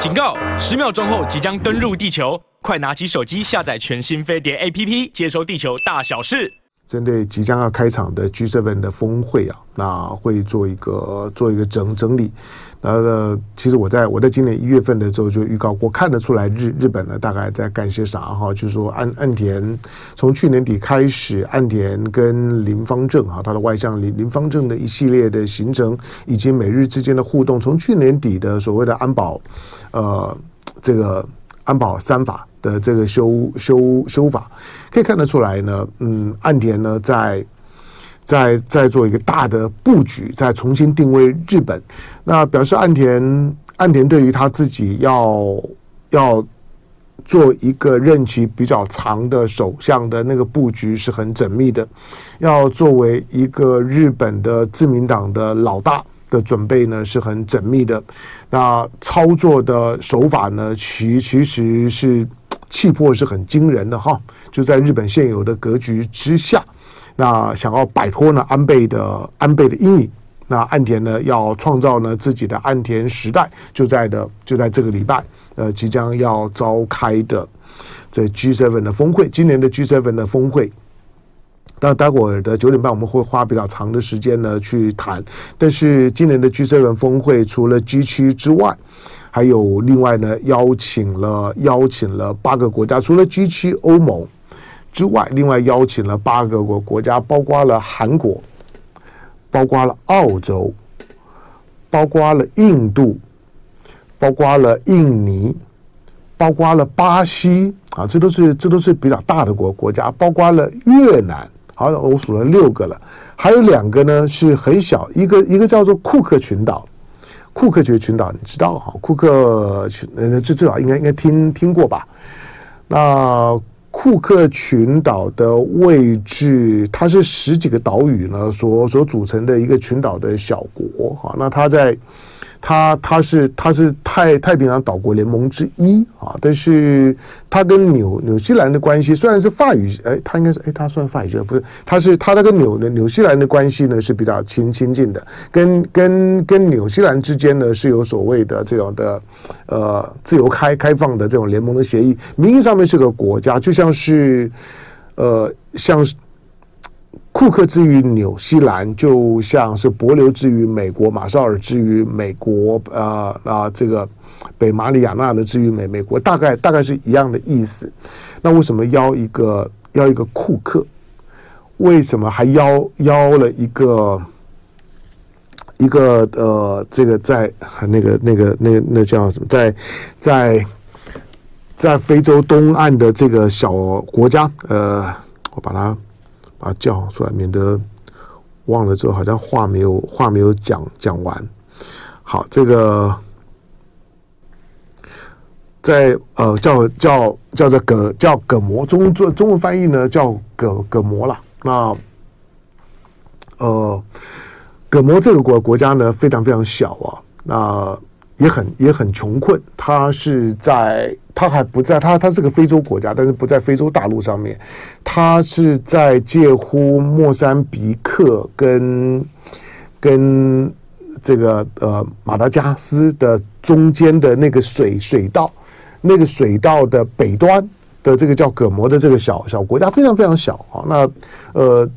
警告！十秒钟后即将登陆地球，快拿起手机下载全新飞碟 APP，接收地球大小事。针对即将要开场的 G7 的峰会啊，那会做一个做一个整整理。呃，其实我在我在今年一月份的时候就预告过，看得出来日日本呢大概在干些啥哈，就是说岸岸田从去年底开始，岸田跟林芳正哈，他的外相林林芳正的一系列的行程，以及美日之间的互动，从去年底的所谓的安保，呃，这个安保三法的这个修修修法，可以看得出来呢，嗯，岸田呢在。在在做一个大的布局，再重新定位日本，那表示岸田岸田对于他自己要要做一个任期比较长的首相的那个布局是很缜密的，要作为一个日本的自民党的老大的准备呢是很缜密的，那操作的手法呢其其实是气魄是很惊人的哈，就在日本现有的格局之下。那想要摆脱呢安倍的安倍的阴影，那岸田呢要创造呢自己的岸田时代，就在的就在这个礼拜，呃，即将要召开的这 G7 的峰会，今年的 G7 的峰会，那待会儿的九点半我们会花比较长的时间呢去谈，但是今年的 G7 峰会除了 G 七之外，还有另外呢邀请了邀请了八个国家，除了 G 七欧盟。之外，另外邀请了八个国国家，包括了韩国，包括了澳洲，包括了印度，包括了印尼，包括了巴西啊，这都是这都是比较大的国国家，包括了越南，好，我数了六个了，还有两个呢是很小，一个一个叫做库克群岛，库克群群岛你知道哈？库克群呃，这至少应该应该听听过吧？那。库克群岛的位置，它是十几个岛屿呢所所组成的一个群岛的小国哈。那它在。他他是他是太太平洋岛国联盟之一啊，但是他跟纽纽西兰的关系虽然是法语，哎，他应该是哎，他算法语不是？他是他那个纽的纽西兰的关系呢是比较亲亲近的，跟跟跟纽西兰之间呢是有所谓的这种的呃自由开开放的这种联盟的协议，名义上面是个国家，就像是呃像是。库克之于纽西兰，就像是伯琉之于美国，马绍尔之于美国，啊、呃、啊，这个北马里亚纳的之于美美国，大概大概是一样的意思。那为什么邀一个邀一个库克？为什么还邀邀了一个一个呃，这个在那个那个那个那叫什么？在在在非洲东岸的这个小国家，呃，我把它。把它叫出来，免得忘了之后好像话没有话没有讲讲完。好，这个在呃叫叫叫做葛叫葛摩，中中中文翻译呢叫葛葛摩了。那呃葛摩这个国国家呢非常非常小啊，那也很也很穷困，他是在。他还不在，他他是个非洲国家，但是不在非洲大陆上面，他是在介乎莫桑比克跟跟这个呃马达加斯的中间的那个水水道，那个水道的北端的这个叫葛摩的这个小小国家，非常非常小啊。那呃。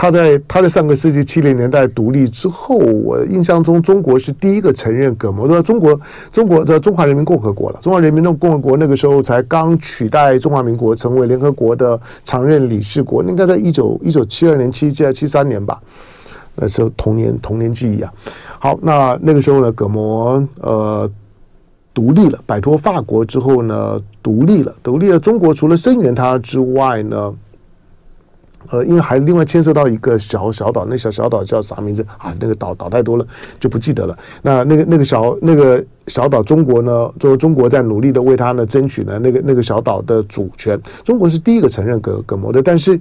他在他在上个世纪七零年代独立之后，我印象中中国是第一个承认葛摩的中国，中国的中华人民共和国了。中华人民共和国那个时候才刚取代中华民国成为联合国的常任理事国，应该在一九一九七二年七七七三年吧，那时候童年童年记忆啊。好，那那个时候呢，葛摩呃独立了，摆脱法国之后呢，独立了，独立了。中国除了声援他之外呢。呃，因为还另外牵涉到一个小小岛，那小小岛叫啥名字啊？那个岛岛太多了，就不记得了。那那个那个小那个小岛，中国呢，就中国在努力的为他呢争取呢那个那个小岛的主权。中国是第一个承认葛葛摩的，但是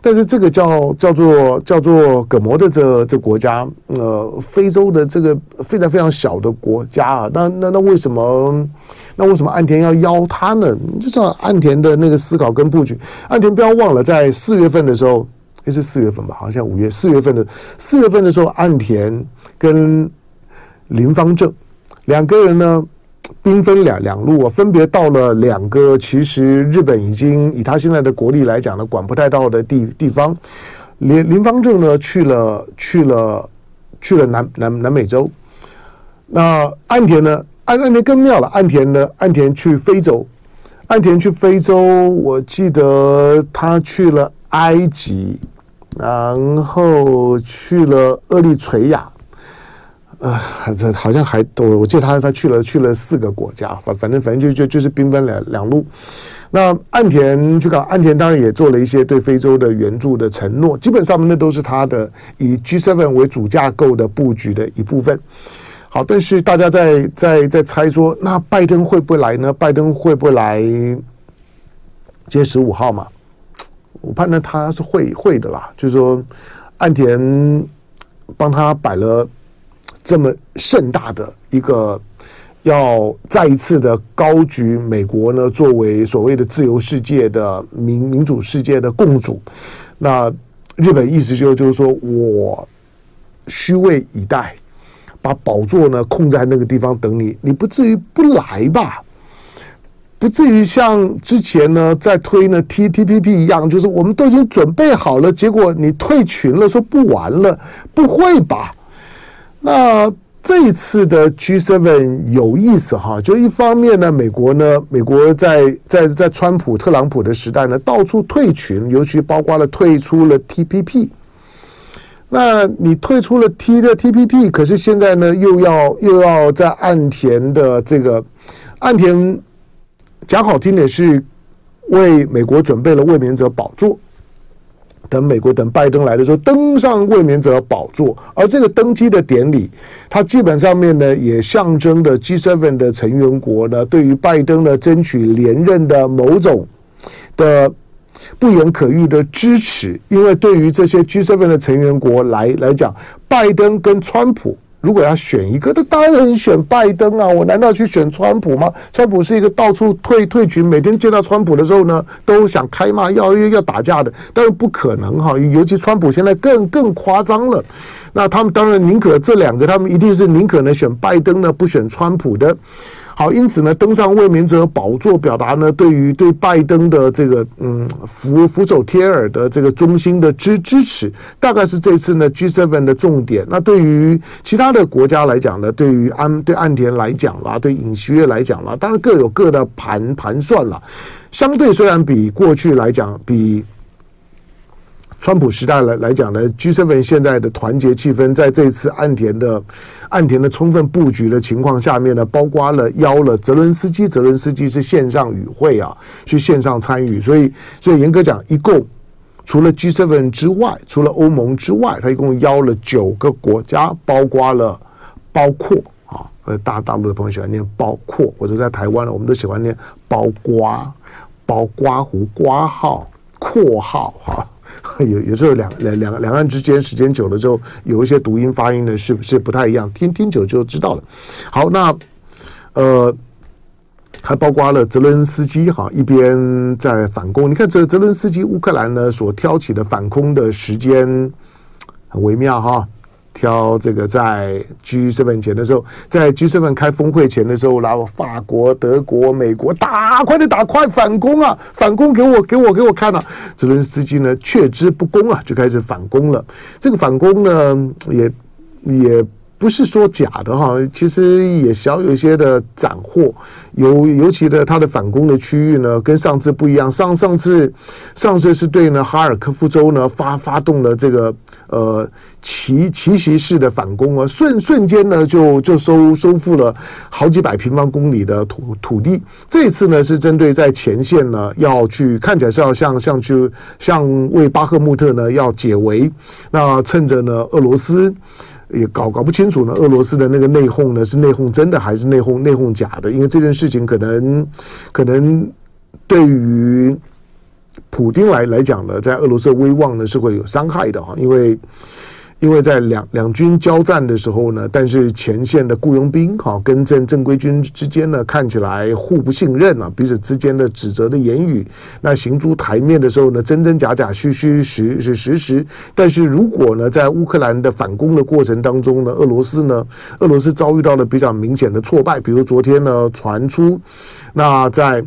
但是这个叫叫做叫做葛摩的这这国家，呃，非洲的这个非常非常小的国家啊，那那那为什么？那为什么岸田要邀他呢？就知道岸田的那个思考跟布局。岸田不要忘了，在四月份的时候，也是四月份吧，好像五月四月份的四月份的时候，岸田跟林方正两个人呢，兵分两两路啊，分别到了两个其实日本已经以他现在的国力来讲呢，管不太到的地地方。林林方正呢去了去了去了南南南美洲。那岸田呢？岸岸田更妙了，岸田呢？岸田去非洲，岸田去非洲，我记得他去了埃及，然后去了厄立垂亚。啊，这好像还都，我记得他他去了去了四个国家，反反正反正就就就是兵分两两路。那岸田去搞，岸田当然也做了一些对非洲的援助的承诺，基本上那都是他的以 G7 为主架构的布局的一部分。好，但是大家在在在猜说，那拜登会不会来呢？拜登会不会来？今天十五号嘛，我判断他是会会的啦。就是说，岸田帮他摆了。这么盛大的一个，要再一次的高举美国呢，作为所谓的自由世界的民民主世界的共主，那日本意思就就是说我虚位以待，把宝座呢空在那个地方等你，你不至于不来吧？不至于像之前呢在推呢 T T P P 一样，就是我们都已经准备好了，结果你退群了，说不玩了，不会吧？那这一次的 G7 有意思哈，就一方面呢，美国呢，美国在在在川普、特朗普的时代呢，到处退群，尤其包括了退出了 TPP。那你退出了 T 的 TPP，可是现在呢，又要又要在岸田的这个岸田讲好听点是为美国准备了卫冕者宝座。等美国等拜登来的时候，登上卫冕者宝座，而这个登基的典礼，它基本上面呢，也象征的 G7 的成员国呢，对于拜登呢争取连任的某种的不言可喻的支持。因为对于这些 G7 的成员国来来讲，拜登跟川普。如果要选一个，那当然选拜登啊！我难道去选川普吗？川普是一个到处退退群，每天见到川普的时候呢，都想开骂，要要打架的，当然不可能哈！尤其川普现在更更夸张了，那他们当然宁可这两个，他们一定是宁可呢选拜登呢，不选川普的。好，因此呢，登上卫冕者宝座，表达呢对于对拜登的这个嗯俯俯首贴耳的这个衷心的支支持，大概是这次呢 G7 的重点。那对于其他的国家来讲呢，对于安对岸田来讲啦，对尹锡悦来讲啦，当然各有各的盘盘算了。相对虽然比过去来讲比。川普时代来来讲呢，G7 现在的团结气氛，在这次岸田的岸田的充分布局的情况下面呢，包括了邀了泽伦斯基，泽伦斯基是线上与会啊，去线上参与，所以所以严格讲，一共除了 G7 之外，除了欧盟之外，他一共邀了九个国家，包括了包括啊，呃，大大陆的朋友喜欢念包括，或者在台湾呢，我们都喜欢念包括，包括弧括号括号哈。有有时候两两两两岸之间时间久了之后，有一些读音发音呢是是不太一样，听听久就知道了。好，那呃，还包括了泽伦斯基哈，一边在反攻。你看这泽伦斯基乌克兰呢所挑起的反攻的时间很微妙哈。挑这个在 G7 前的时候，在 G7 开峰会前的时候，然后法国、德国、美国打，快点打，快反攻啊！反攻给我，给我，给我看啊！泽伦斯基呢，却之不恭啊，就开始反攻了。这个反攻呢，也也。不是说假的哈，其实也小有一些的斩获，尤尤其的他的反攻的区域呢，跟上次不一样。上上次上次是对呢哈尔科夫州呢发发动了这个呃奇奇袭式的反攻啊，瞬瞬间呢就就收收复了好几百平方公里的土土地。这次呢是针对在前线呢要去看起来是要像像去像为巴赫穆特呢要解围，那趁着呢俄罗斯。也搞搞不清楚呢，俄罗斯的那个内讧呢，是内讧真的还是内讧内讧假的？因为这件事情可能可能对于普丁来来讲呢，在俄罗斯的威望呢是会有伤害的哈，因为因为在两两军交战的时候呢，但是前线的雇佣兵哈跟正正规军之间呢，看起来互不信任啊，彼此之间的指责的言语，那行诸台面的时候呢，真真假假，虚虚实是实实。但是如果呢，在乌克兰的反攻的过程当中呢，俄罗斯呢，俄罗斯遭遇到了比较明显的挫败，比如昨天呢传出，那在。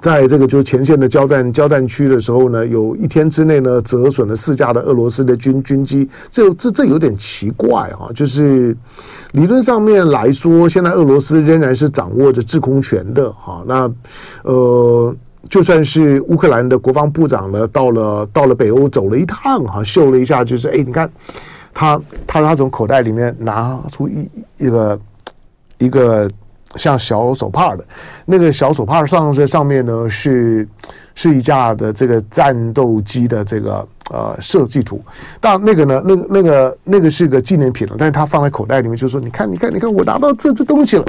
在这个就是前线的交战交战区的时候呢，有一天之内呢，折损了四架的俄罗斯的军军机，这这这有点奇怪哈。就是理论上面来说，现在俄罗斯仍然是掌握着制空权的哈。那呃，就算是乌克兰的国防部长呢，到了到了北欧走了一趟哈，秀了一下，就是哎，你看他他他从口袋里面拿出一一个一个。像小手帕的。那个小手帕上在上面呢，是是一架的这个战斗机的这个呃设计图，但那个呢，那个那个那个是个纪念品了，但是他放在口袋里面，就说你看你看你看我拿到这这东西了，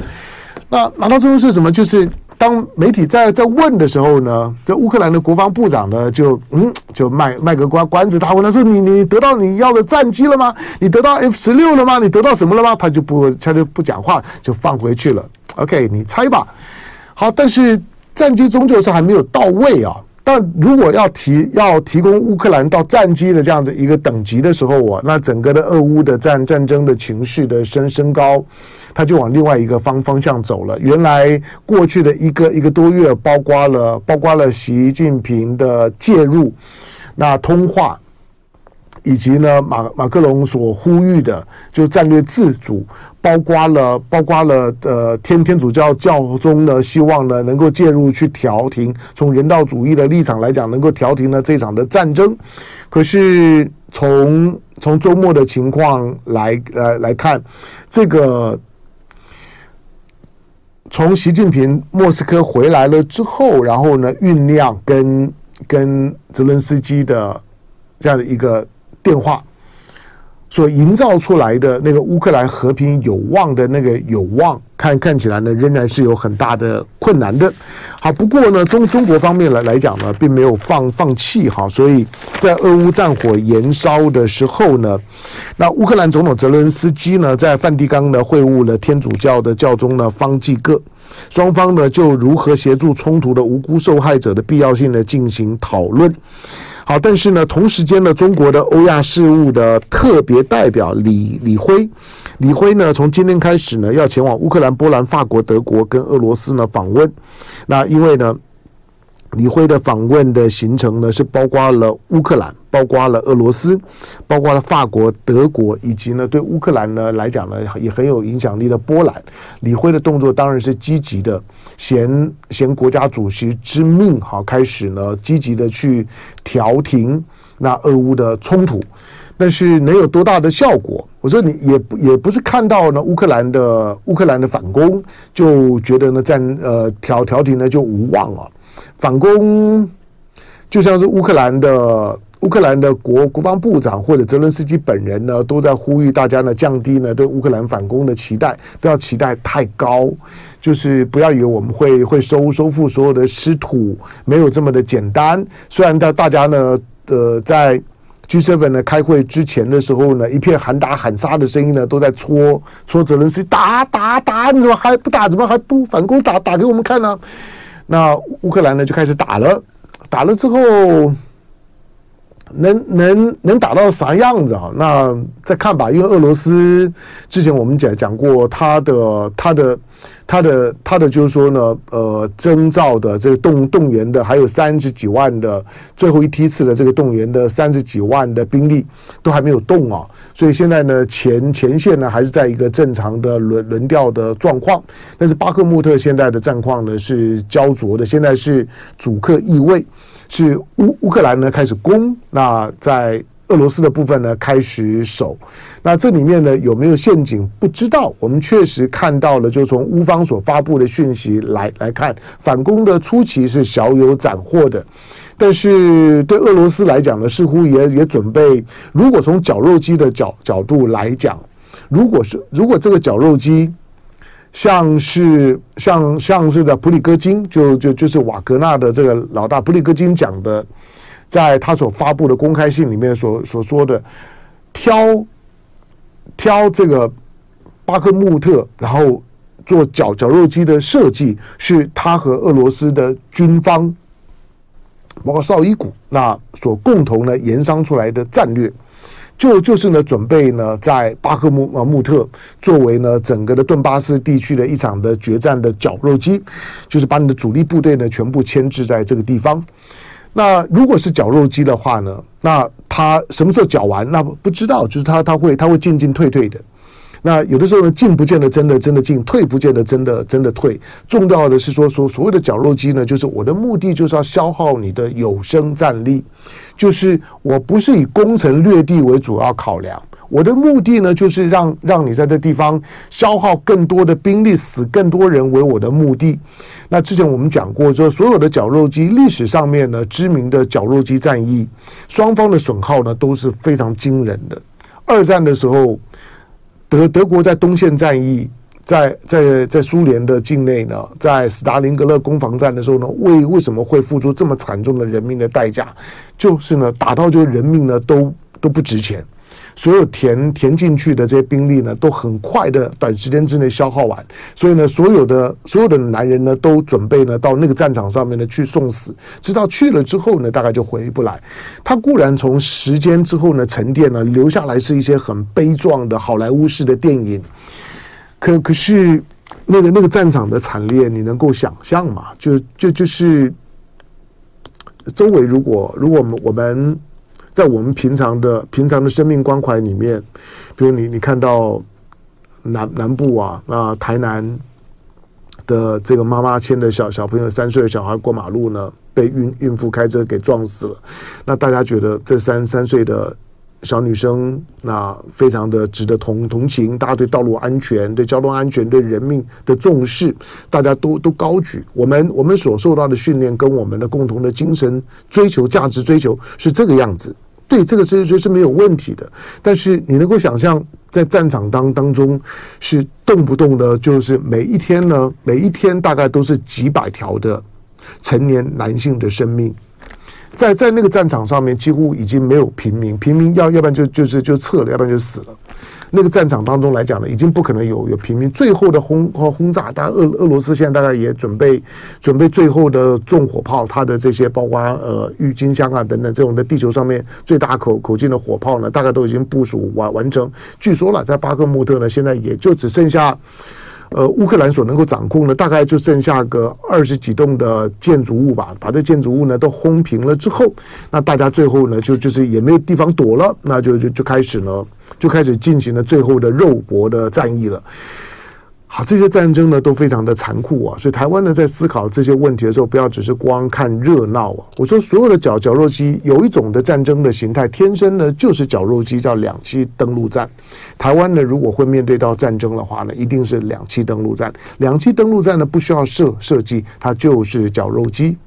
那拿到最后是什么？就是。当媒体在在问的时候呢，这乌克兰的国防部长呢就嗯就卖卖个关关子，他问他说，你你得到你要的战机了吗？你得到 F 十六了吗？你得到什么了吗？他就不他就不讲话，就放回去了。OK，你猜吧。好，但是战机终究是还没有到位啊。但如果要提要提供乌克兰到战机的这样子一个等级的时候我，那整个的俄乌的战战争的情绪的升升高。他就往另外一个方方向走了。原来过去的一个一个多月，包括了包括了习近平的介入，那通话，以及呢马马克龙所呼吁的就战略自主，包括了包括了呃天天主教教宗呢希望呢能够介入去调停，从人道主义的立场来讲，能够调停呢这场的战争。可是从从周末的情况来呃来看，这个。从习近平莫斯科回来了之后，然后呢，酝酿跟跟泽伦斯基的这样的一个电话，所营造出来的那个乌克兰和平有望的那个有望，看看起来呢，仍然是有很大的困难的。好，不过呢，中中国方面来来讲呢，并没有放放弃哈，所以在俄乌战火延烧的时候呢，那乌克兰总统泽伦斯基呢，在梵蒂冈呢会晤了天主教的教宗呢方济各。双方呢就如何协助冲突的无辜受害者的必要性呢进行讨论。好，但是呢，同时间呢，中国的欧亚事务的特别代表李李辉，李辉呢从今天开始呢要前往乌克兰、波兰、法国、德国跟俄罗斯呢访问。那因为呢。李辉的访问的行程呢，是包括了乌克兰，包括了俄罗斯，包括了法国、德国，以及呢对乌克兰呢来讲呢也很有影响力的波兰。李辉的动作当然是积极的，衔衔国家主席之命，哈，开始呢积极的去调停那俄乌的冲突，但是能有多大的效果？我说你也不也不是看到呢乌克兰的乌克兰的反攻就觉得呢战呃调调停呢就无望啊。反攻就像是乌克兰的乌克兰的国国防部长或者泽伦斯基本人呢，都在呼吁大家呢降低呢对乌克兰反攻的期待，不要期待太高，就是不要以为我们会会收收复所有的失土，没有这么的简单。虽然大大家呢呃在 G7 呢开会之前的时候呢，一片喊打喊杀的声音呢，都在戳戳泽伦斯基打打打，你怎么还不打？怎么还不反攻？打打给我们看呢、那乌克兰呢就开始打了，打了之后能能能打到啥样子啊？那再看吧，因为俄罗斯之前我们讲讲过他的他的。他的他的就是说呢，呃，征召的这个动动员的还有三十几万的最后一梯次的这个动员的三十几万的兵力都还没有动啊，所以现在呢前前线呢还是在一个正常的轮轮调的状况，但是巴赫穆特现在的战况呢是焦灼的，现在是主客易位，是乌乌克兰呢开始攻，那在。俄罗斯的部分呢开始守，那这里面呢有没有陷阱？不知道。我们确实看到了，就从乌方所发布的讯息来来看，反攻的初期是小有斩获的，但是对俄罗斯来讲呢，似乎也也准备。如果从绞肉机的角角度来讲，如果是如果这个绞肉机像是像像是的普里戈金，就就就是瓦格纳的这个老大普里戈金讲的。在他所发布的公开信里面所所说的，挑挑这个巴克穆特，然后做绞绞肉机的设计，是他和俄罗斯的军方，包括绍伊古那所共同呢研商出来的战略。就就是呢，准备呢，在巴赫穆呃穆特作为呢整个的顿巴斯地区的一场的决战的绞肉机，就是把你的主力部队呢全部牵制在这个地方。那如果是绞肉机的话呢，那他什么时候绞完？那不知道，就是他他会他会进进退退的。那有的时候呢，进不见得真的真的进，退不见得真的真的退。重要的是说说所谓的绞肉机呢，就是我的目的就是要消耗你的有生战力，就是我不是以攻城略地为主要考量，我的目的呢就是让让你在这地方消耗更多的兵力，死更多人为我的目的。那之前我们讲过说，所有的绞肉机历史上面呢，知名的绞肉机战役，双方的损耗呢都是非常惊人的。二战的时候。德德国在东线战役，在在在苏联的境内呢，在斯大林格勒攻防战的时候呢，为为什么会付出这么惨重的人命的代价？就是呢，打到就人命呢都都不值钱。所有填填进去的这些兵力呢，都很快的短时间之内消耗完，所以呢，所有的所有的男人呢，都准备呢到那个战场上面呢去送死，直到去了之后呢，大概就回不来。他固然从时间之后呢沉淀呢，留下来是一些很悲壮的好莱坞式的电影，可可是那个那个战场的惨烈，你能够想象吗？就就就是周围如果如果我们我们。在我们平常的平常的生命关怀里面，比如你你看到南南部啊，那台南的这个妈妈牵着小小朋友三岁的小孩过马路呢，被孕孕妇开车给撞死了。那大家觉得这三三岁的小女生那非常的值得同同情，大家对道路安全、对交通安全、对人命的重视，大家都都高举。我们我们所受到的训练跟我们的共同的精神追求、价值追求是这个样子。对，这个其实是没有问题的，但是你能够想象，在战场当当中是动不动的，就是每一天呢，每一天大概都是几百条的成年男性的生命，在在那个战场上面，几乎已经没有平民，平民要要不然就就是就撤了，要不然就死了。那个战场当中来讲呢，已经不可能有有平民。最后的轰轰炸，当然俄俄罗斯现在大概也准备准备最后的重火炮，它的这些包括呃郁金香啊等等这种的地球上面最大口口径的火炮呢，大概都已经部署完完成。据说了，在巴克穆特呢，现在也就只剩下。呃，乌克兰所能够掌控的，大概就剩下个二十几栋的建筑物吧。把这建筑物呢都轰平了之后，那大家最后呢就就是也没有地方躲了，那就就就开始呢就开始进行了最后的肉搏的战役了。好，这些战争呢都非常的残酷啊，所以台湾呢在思考这些问题的时候，不要只是光看热闹啊。我说所有的绞绞肉机有一种的战争的形态，天生呢就是绞肉机，叫两栖登陆战。台湾呢如果会面对到战争的话呢，一定是两栖登陆战。两栖登陆战呢不需要设设计，它就是绞肉机。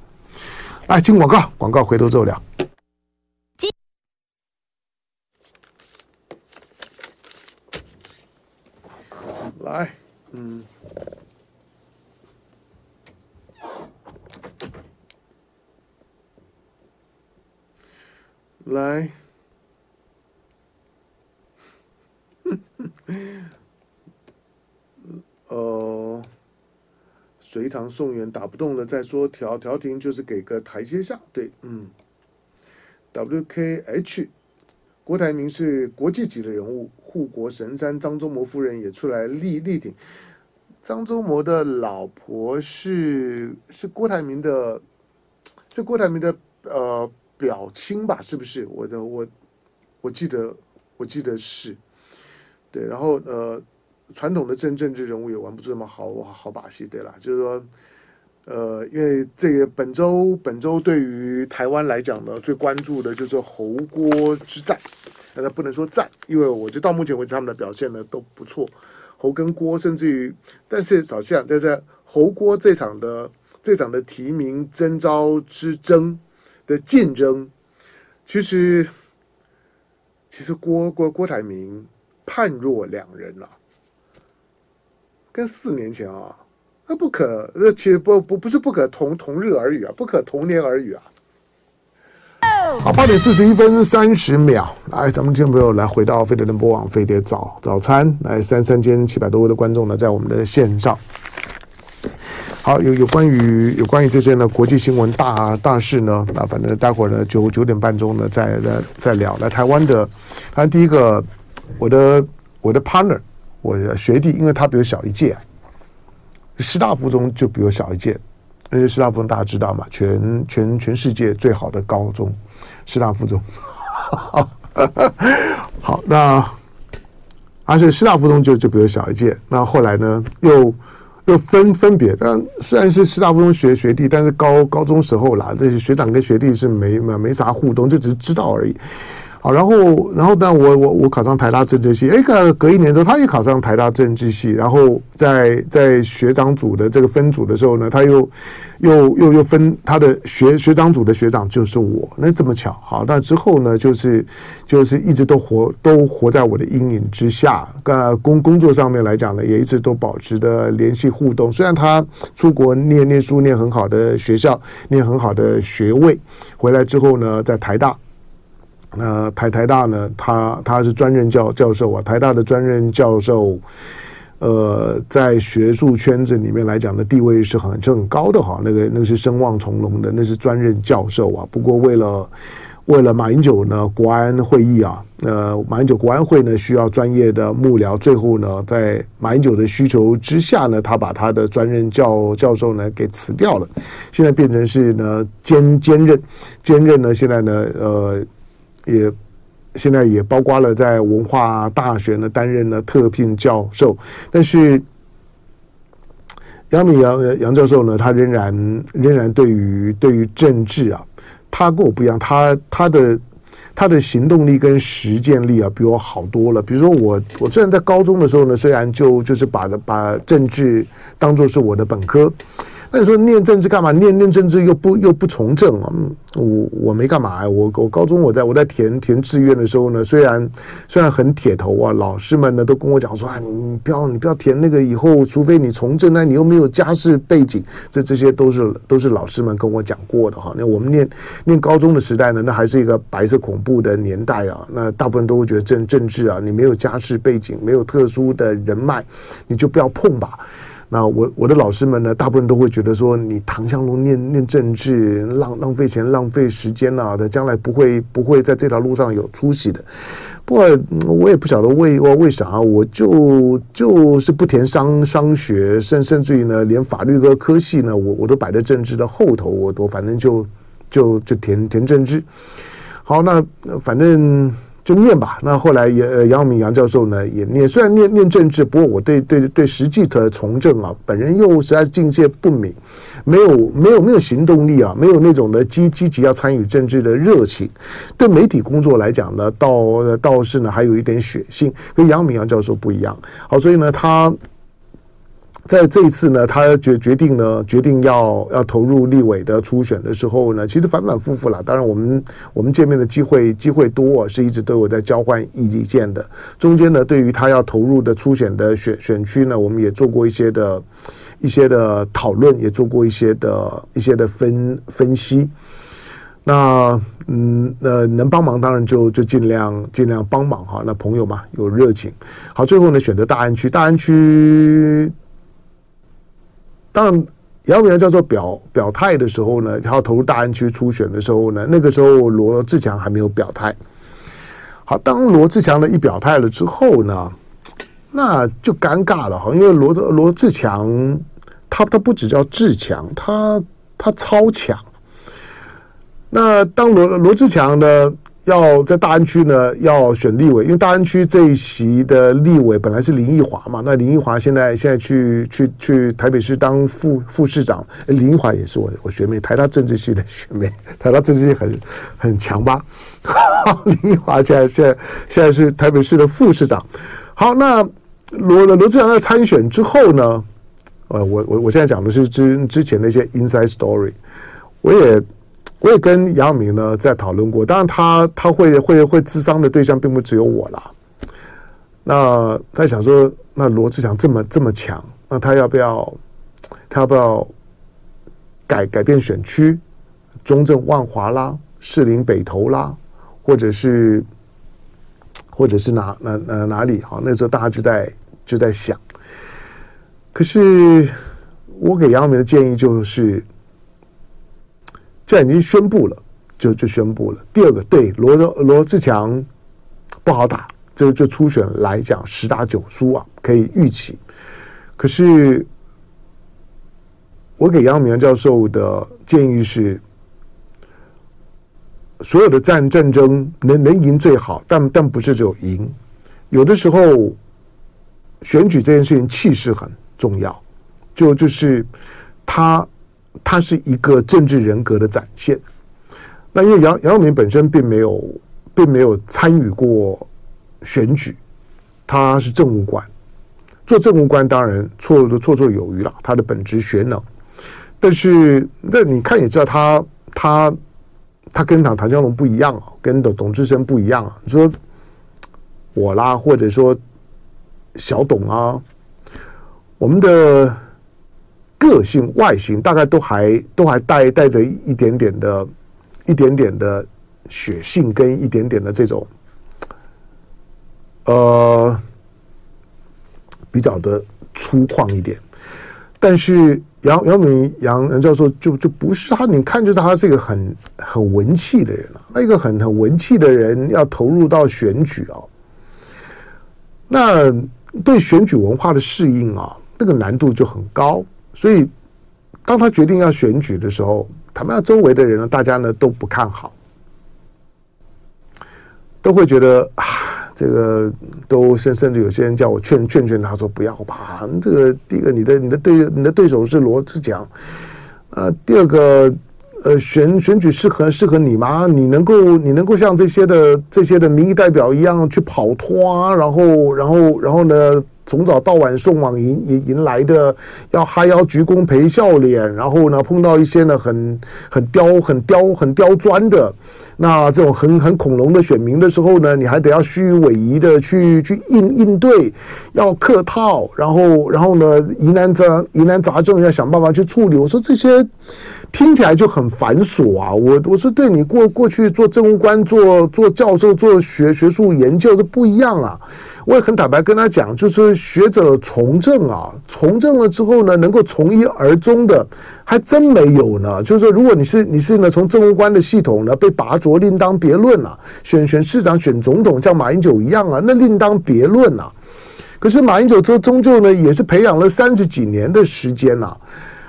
来，进广告，广告回头之后聊。来。嗯，来，呃，随宋元打不动了再说，调调停就是给个台阶下。对，嗯，WKH，郭台铭是国际级的人物，护国神山张忠谋夫人也出来力力挺。张忠谋的老婆是是郭台铭的，是郭台铭的呃表亲吧？是不是？我的我我记得我记得是，对。然后呃，传统的政政治人物也玩不出这么好好把戏，对啦，就是说呃，因为这个本周本周对于台湾来讲呢，最关注的就是侯郭之战，那不能说战，因为我觉得到目前为止他们的表现呢都不错。侯跟郭，甚至于，但是好像在这侯郭这场的这场的提名征召之争的竞争，其实其实郭郭郭台铭判若两人啊，跟四年前啊，那不可，那其实不不不是不可同同日而语啊，不可同年而语啊。好，八点四十一分三十秒，来，咱们听众朋友来回到飞碟联播网飞碟早早餐，来三三千七百多位的观众呢，在我们的线上。好，有有关于有关于这些呢国际新闻大大事呢，那反正待会儿呢九九点半钟呢再再再聊。来台湾的，他第一个，我的我的 partner，我的学弟，因为他比我小一届，师大附中就比我小一届。因为师大附中大家知道嘛，全全全世界最好的高中，师大附中。好，那而且师大附中就就比如小一届，那后来呢又又分分别，但虽然是师大附中学学弟，但是高高中时候啦，这些学长跟学弟是没没没啥互动，就只是知道而已。好，然后，然后，但我我我考上台大政治系，哎，隔隔一年之后，他也考上台大政治系，然后在在学长组的这个分组的时候呢，他又又又又分他的学学长组的学长就是我，那这么巧，好，那之后呢，就是就是一直都活都活在我的阴影之下，呃，工工作上面来讲呢，也一直都保持的联系互动。虽然他出国念念书，念很好的学校，念很好的学位，回来之后呢，在台大。那台台大呢？他他是专任教教授啊，台大的专任教授，呃，在学术圈子里面来讲的地位是很是很高的哈。那个那个是声望从龙的，那是专任教授啊。不过为了为了马英九呢，国安会议啊，呃，马英九国安会呢需要专业的幕僚，最后呢，在马英九的需求之下呢，他把他的专任教教授呢给辞掉了，现在变成是呢兼兼任兼任呢，现在呢，呃。也现在也包括了在文化大学呢担任了特聘教授，但是杨敏杨杨教授呢，他仍然仍然对于对于政治啊，他跟我不一样，他他的他的行动力跟实践力啊，比我好多了。比如说我我虽然在高中的时候呢，虽然就就是把把政治当做是我的本科。那你说念政治干嘛？念念政治又不又不从政啊？我我没干嘛呀？我我高中我在我在填填志愿的时候呢，虽然虽然很铁头啊，老师们呢都跟我讲说啊，你不要你不要填那个，以后除非你从政，那你又没有家世背景，这这些都是都是老师们跟我讲过的哈。那我们念念高中的时代呢，那还是一个白色恐怖的年代啊。那大部分都会觉得政政治啊，你没有家世背景，没有特殊的人脉，你就不要碰吧。那我我的老师们呢，大部分都会觉得说，你唐湘龙念念政治，浪浪费钱、浪费时间呐，他将来不会不会在这条路上有出息的。不过我也不晓得为为啥，我就就是不填商商学，甚甚至于呢，连法律和科系呢，我我都摆在政治的后头，我都反正就就就填填政治。好，那反正。就念吧。那后来也杨永明杨教授呢也念，虽然念念政治，不过我对对对实际的从政啊，本人又实在境界不明，没有没有没有行动力啊，没有那种的积积极要参与政治的热情。对媒体工作来讲呢，倒倒是呢还有一点血性，跟杨永明杨教授不一样。好，所以呢他。在这一次呢，他决决定呢，决定要要投入立委的初选的时候呢，其实反反复复了。当然，我们我们见面的机会机会多，是一直都有在交换意见的。中间呢，对于他要投入的初选的选选区呢，我们也做过一些的一些的讨论，也做过一些的一些的分分析。那嗯呃，能帮忙当然就就尽量尽量帮忙哈。那朋友嘛，有热情。好，最后呢，选择大安区，大安区。当然，姚明叫做表表态的时候呢，他要投入大安区初选的时候呢，那个时候罗志强还没有表态。好，当罗志强呢一表态了之后呢，那就尴尬了哈，因为罗罗志强他他不只叫志强，他他超强。那当罗罗志强呢，要在大安区呢，要选立委，因为大安区这一席的立委本来是林奕华嘛，那林奕华现在现在去去去台北市当副副市长，林奕华也是我我学妹，台大政治系的学妹，台大政治系很很强吧？林奕华现在现在现在是台北市的副市长。好，那罗罗志祥在参选之后呢？呃，我我我现在讲的是之之前那些 inside story，我也。我也跟杨明呢在讨论过，当然他他会会会智商的对象并不只有我啦。那他想说，那罗志祥这么这么强，那他要不要他要不要改改变选区，中正万华啦，士林北投啦，或者是或者是哪哪哪哪里？好，那时候大家就在就在想。可是我给杨明的建议就是，这已经宣布了，就就宣布了。第二个，对罗罗志强不好打，就就初选来讲十打九输啊，可以预期。可是。我给杨明教授的建议是：所有的战战争能能赢最好，但但不是只有赢。有的时候，选举这件事情气势很重要，就就是他他是一个政治人格的展现。那因为杨杨明本身并没有并没有参与过选举，他是政务官，做政务官当然绰绰绰有余了，他的本职学能。但是，那你看也知道他，他他跟唐唐江龙不一样啊，跟董董志生不一样啊。你说我啦，或者说小董啊，我们的个性外形大概都还都还带带着一点点的、一点点的血性，跟一点点的这种呃比较的粗犷一点，但是。杨杨明杨杨教授就就不是他，你看就是他是一个很很文气的人了。那一个很很文气的人要投入到选举啊，那对选举文化的适应啊，那个难度就很高。所以当他决定要选举的时候，他们周围的人呢，大家呢都不看好，都会觉得啊。这个都甚甚至有些人叫我劝劝劝他说不要吧。这个第一个，你的你的对你的对手是罗志强，呃，第二个，呃，选选举适合适合你吗？你能够你能够像这些的这些的民意代表一样去跑脱啊，然后然后然后呢，从早到晚送往迎迎迎来的，要哈腰鞠躬陪笑脸，然后呢碰到一些呢很很刁很刁很刁钻的。那这种很很恐龙的选民的时候呢，你还得要虚与委蛇的去去应应对，要客套，然后然后呢疑难杂疑难杂症要想办法去处理。我说这些听起来就很繁琐啊！我我说对你过过去做政务官、做做教授、做学学术研究，都不一样啊。我也很坦白跟他讲，就是学者从政啊，从政了之后呢，能够从一而终的，还真没有呢。就是说，如果你是你是呢，从政务官的系统呢被拔擢，另当别论了。选选市长、选总统，像马英九一样啊，那另当别论了。可是马英九这终究呢，也是培养了三十几年的时间呐。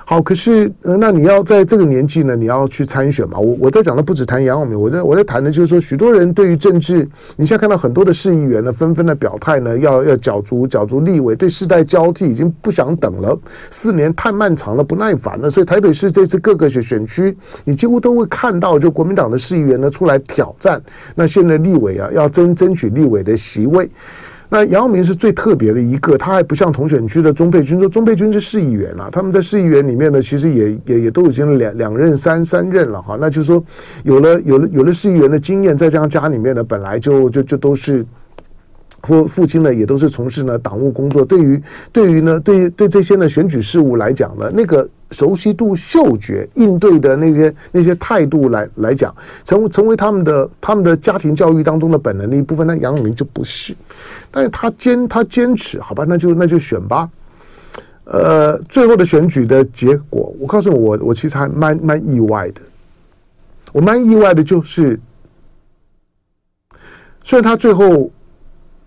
好，可是呃，那你要在这个年纪呢，你要去参选嘛？我我在讲的不只谈杨耀明，我在我在谈的就是说，许多人对于政治，你现在看到很多的市议员呢，纷纷的表态呢，要要角逐角逐立委，对世代交替已经不想等了，四年太漫长了，不耐烦了。所以台北市这次各个选选区，你几乎都会看到，就国民党的市议员呢出来挑战。那现在立委啊，要争争取立委的席位。那杨耀明是最特别的一个，他还不像同选区的钟佩君，说钟佩君是市议员啊，他们在市议员里面呢，其实也也也都已经两两任三三任了哈，那就是说有了有了有了市议员的经验，再加上家里面呢，本来就就就都是。父父亲呢，也都是从事呢党务工作。对于对于呢，对对这些呢选举事务来讲呢，那个熟悉度、嗅觉、应对的那些那些态度来来讲，成为成为他们的他们的家庭教育当中的本能的一部分。那杨永明就不是，但是他坚他坚持，好吧，那就那就选吧。呃，最后的选举的结果，我告诉，我我其实还蛮蛮意外的。我蛮意外的就是，虽然他最后。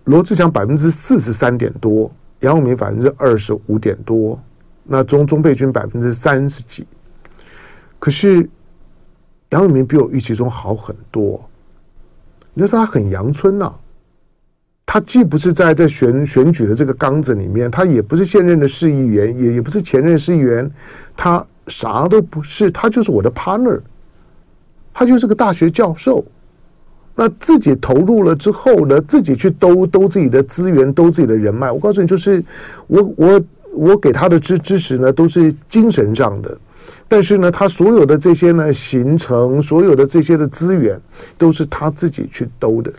罗志祥百分之四十三点多，杨永明百分之二十五点多，那中中备军百分之三十几。可是杨永明比我预期中好很多。你说他很阳春呐、他既不是在在选选举的这个缸子里面，他也不是现任的市议员，也也不是前任市议员，他啥都不是，他就是我的 partner，他就是个大学教授。那自己投入了之后呢，自己去兜兜自己的资源，兜自己的人脉。我告诉你，就是我我我给他的支支持呢，都是精神上的。但是呢，他所有的这些呢行程，所有的这些的资源，都是他自己去兜的。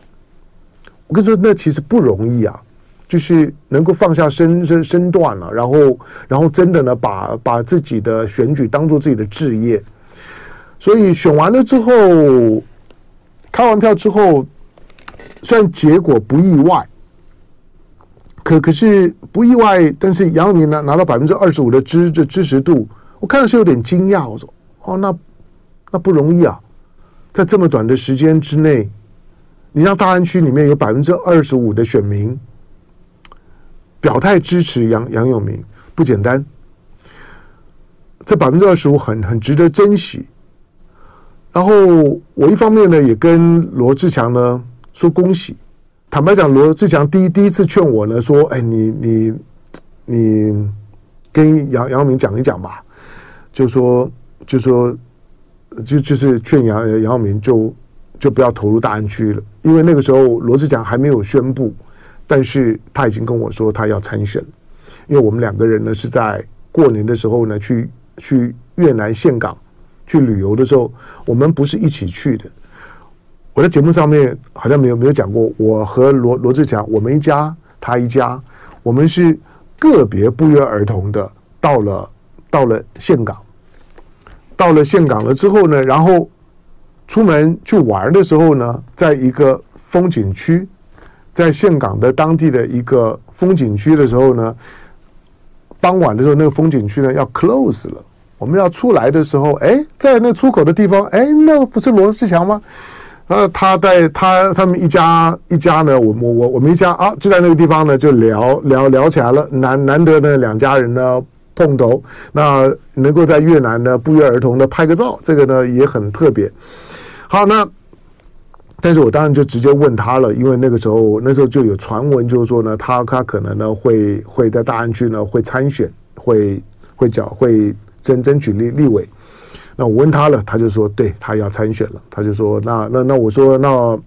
我跟你说，那其实不容易啊，就是能够放下身身身段了，然后然后真的呢，把把自己的选举当做自己的置业。所以选完了之后。开完票之后，虽然结果不意外，可可是不意外，但是杨永明呢拿到百分之二十五的支这支持度，我看的是有点惊讶。我说哦，那那不容易啊，在这么短的时间之内，你让大安区里面有百分之二十五的选民表态支持杨杨永明，不简单。这百分之二十五很很值得珍惜。然后我一方面呢也跟罗志强呢说恭喜。坦白讲，罗志强第一第一次劝我呢说：“哎，你你你跟杨杨永明讲一讲吧，就说就说就就是劝杨杨永明就就不要投入大安区了，因为那个时候罗志强还没有宣布，但是他已经跟我说他要参选，因为我们两个人呢是在过年的时候呢去。”去越南岘港去旅游的时候，我们不是一起去的。我在节目上面好像没有没有讲过，我和罗罗志强，我们一家，他一家，我们是个别不约而同的到了到了岘港，到了岘港了之后呢，然后出门去玩的时候呢，在一个风景区，在岘港的当地的一个风景区的时候呢，傍晚的时候，那个风景区呢要 close 了。我们要出来的时候，哎，在那出口的地方，哎，那不是罗志强吗？呃，他带他他们一家一家呢，我我我我们一家啊，就在那个地方呢，就聊聊聊起来了。难难得呢，两家人呢碰头，那能够在越南呢不约而同的拍个照，这个呢也很特别。好，那但是我当然就直接问他了，因为那个时候那时候就有传闻，就是说呢，他他可能呢会会在大安区呢会参选，会会缴会。争争取立立委，那我问他了，他就说对他要参选了。他就说那那那我说那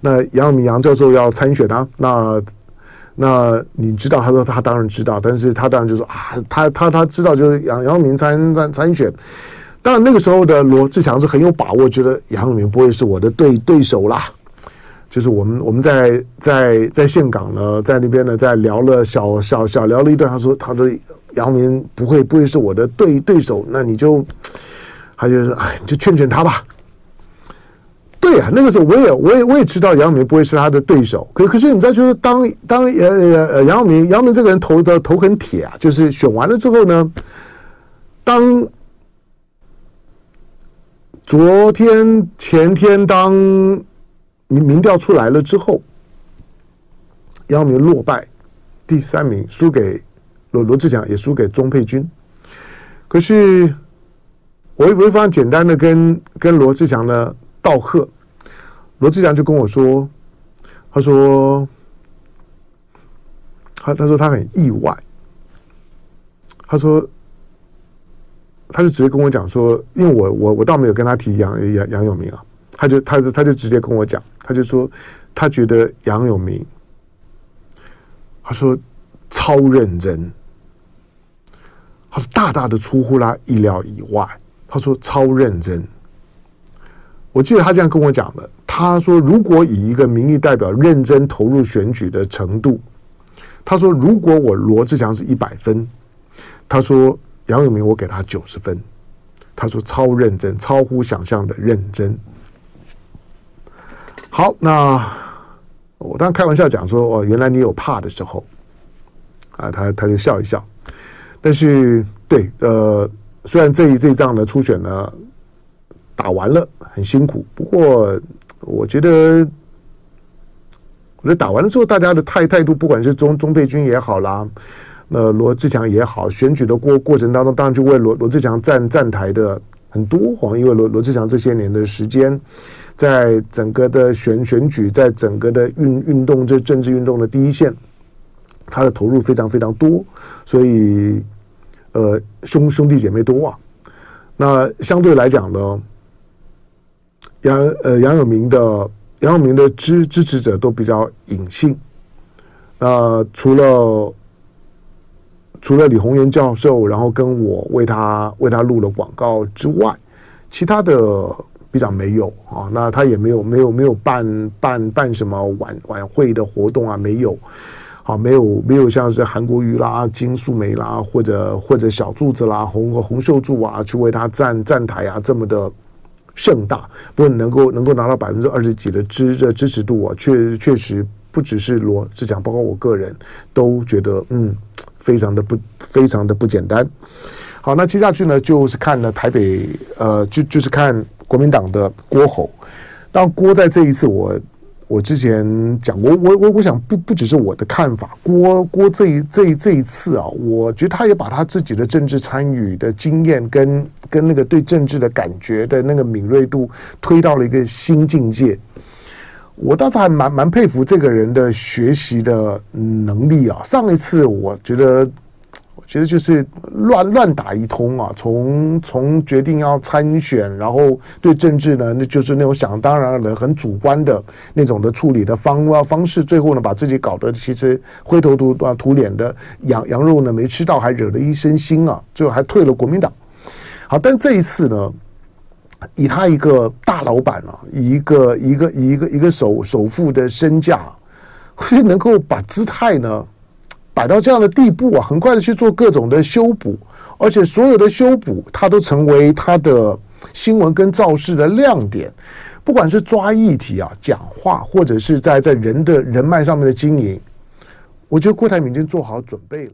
那杨永明杨教授要参选啊？那那你知道？他说他当然知道，但是他当然就说啊，他他他知道就是杨杨明参参参选。当然那个时候的罗志强是很有把握，觉得杨永明不会是我的对对手啦。就是我们我们在在在岘港呢，在那边呢，在聊了小小小聊了一段。他说他说。杨明不会不会是我的对对手，那你就，他就是哎，就劝劝他吧。对啊，那个时候我也我也我也知道杨明不会是他的对手，可可是你再说当当呃呃杨明杨明这个人投的头很铁啊，就是选完了之后呢，当昨天前天当民民调出来了之后，杨明落败，第三名输给。罗罗志祥也输给钟佩君，可是我我非常简单的跟跟罗志强呢道贺，罗志强就跟我说，他说他他说他很意外，他说他就直接跟我讲说，因为我我我倒没有跟他提杨杨杨永明啊，他就他就他就直接跟我讲，他就说他觉得杨永明，他说超认真。他说大大的出乎他意料以外。他说超认真。我记得他这样跟我讲的。他说，如果以一个民意代表认真投入选举的程度，他说，如果我罗志祥是一百分，他说杨永明我给他九十分。他说超认真，超乎想象的认真。好，那我当开玩笑讲说，哦，原来你有怕的时候啊，他他就笑一笑。但是，对，呃，虽然这一这一仗的初选呢打完了很辛苦，不过我觉得，我觉得打完了之后，大家的态态度，不管是钟钟沛君也好啦，那罗志强也好，选举的过过程当中，当然就为罗罗志强站站台的很多，哈，因为罗罗志强这些年的时间，在整个的选选举，在整个的运运动这政治运动的第一线，他的投入非常非常多，所以。呃，兄兄弟姐妹多啊，那相对来讲呢，杨呃杨永明的杨永明的支支持者都比较隐性，那除了除了李红岩教授，然后跟我为他为他录了广告之外，其他的比较没有啊，那他也没有没有没有办办办什么晚晚会的活动啊，没有。好，没有没有像是韩国瑜啦、金素梅啦，或者或者小柱子啦、红红秀柱啊，去为他站站台啊，这么的盛大，不过能够能够拿到百分之二十几的支的支持度啊，确确实不只是罗志强，包括我个人都觉得嗯，非常的不非常的不简单。好，那接下去呢，就是看了台北呃，就就是看国民党的郭侯。当郭在这一次我。我之前讲过，我我我想不不只是我的看法，郭郭这一这一这一次啊，我觉得他也把他自己的政治参与的经验跟跟那个对政治的感觉的那个敏锐度推到了一个新境界。我倒是还蛮蛮佩服这个人的学习的能力啊。上一次我觉得。其实就是乱乱打一通啊！从从决定要参选，然后对政治呢，那就是那种想当然的、很主观的那种的处理的方啊方式，最后呢，把自己搞得其实灰头土啊土脸的，羊羊肉呢没吃到，还惹了一身腥啊！最后还退了国民党。好，但这一次呢，以他一个大老板啊，以一个一个一个一个首首富的身价，会能够把姿态呢。摆到这样的地步啊，很快的去做各种的修补，而且所有的修补，它都成为它的新闻跟造势的亮点。不管是抓议题啊、讲话，或者是在在人的人脉上面的经营，我觉得郭台铭已经做好准备了。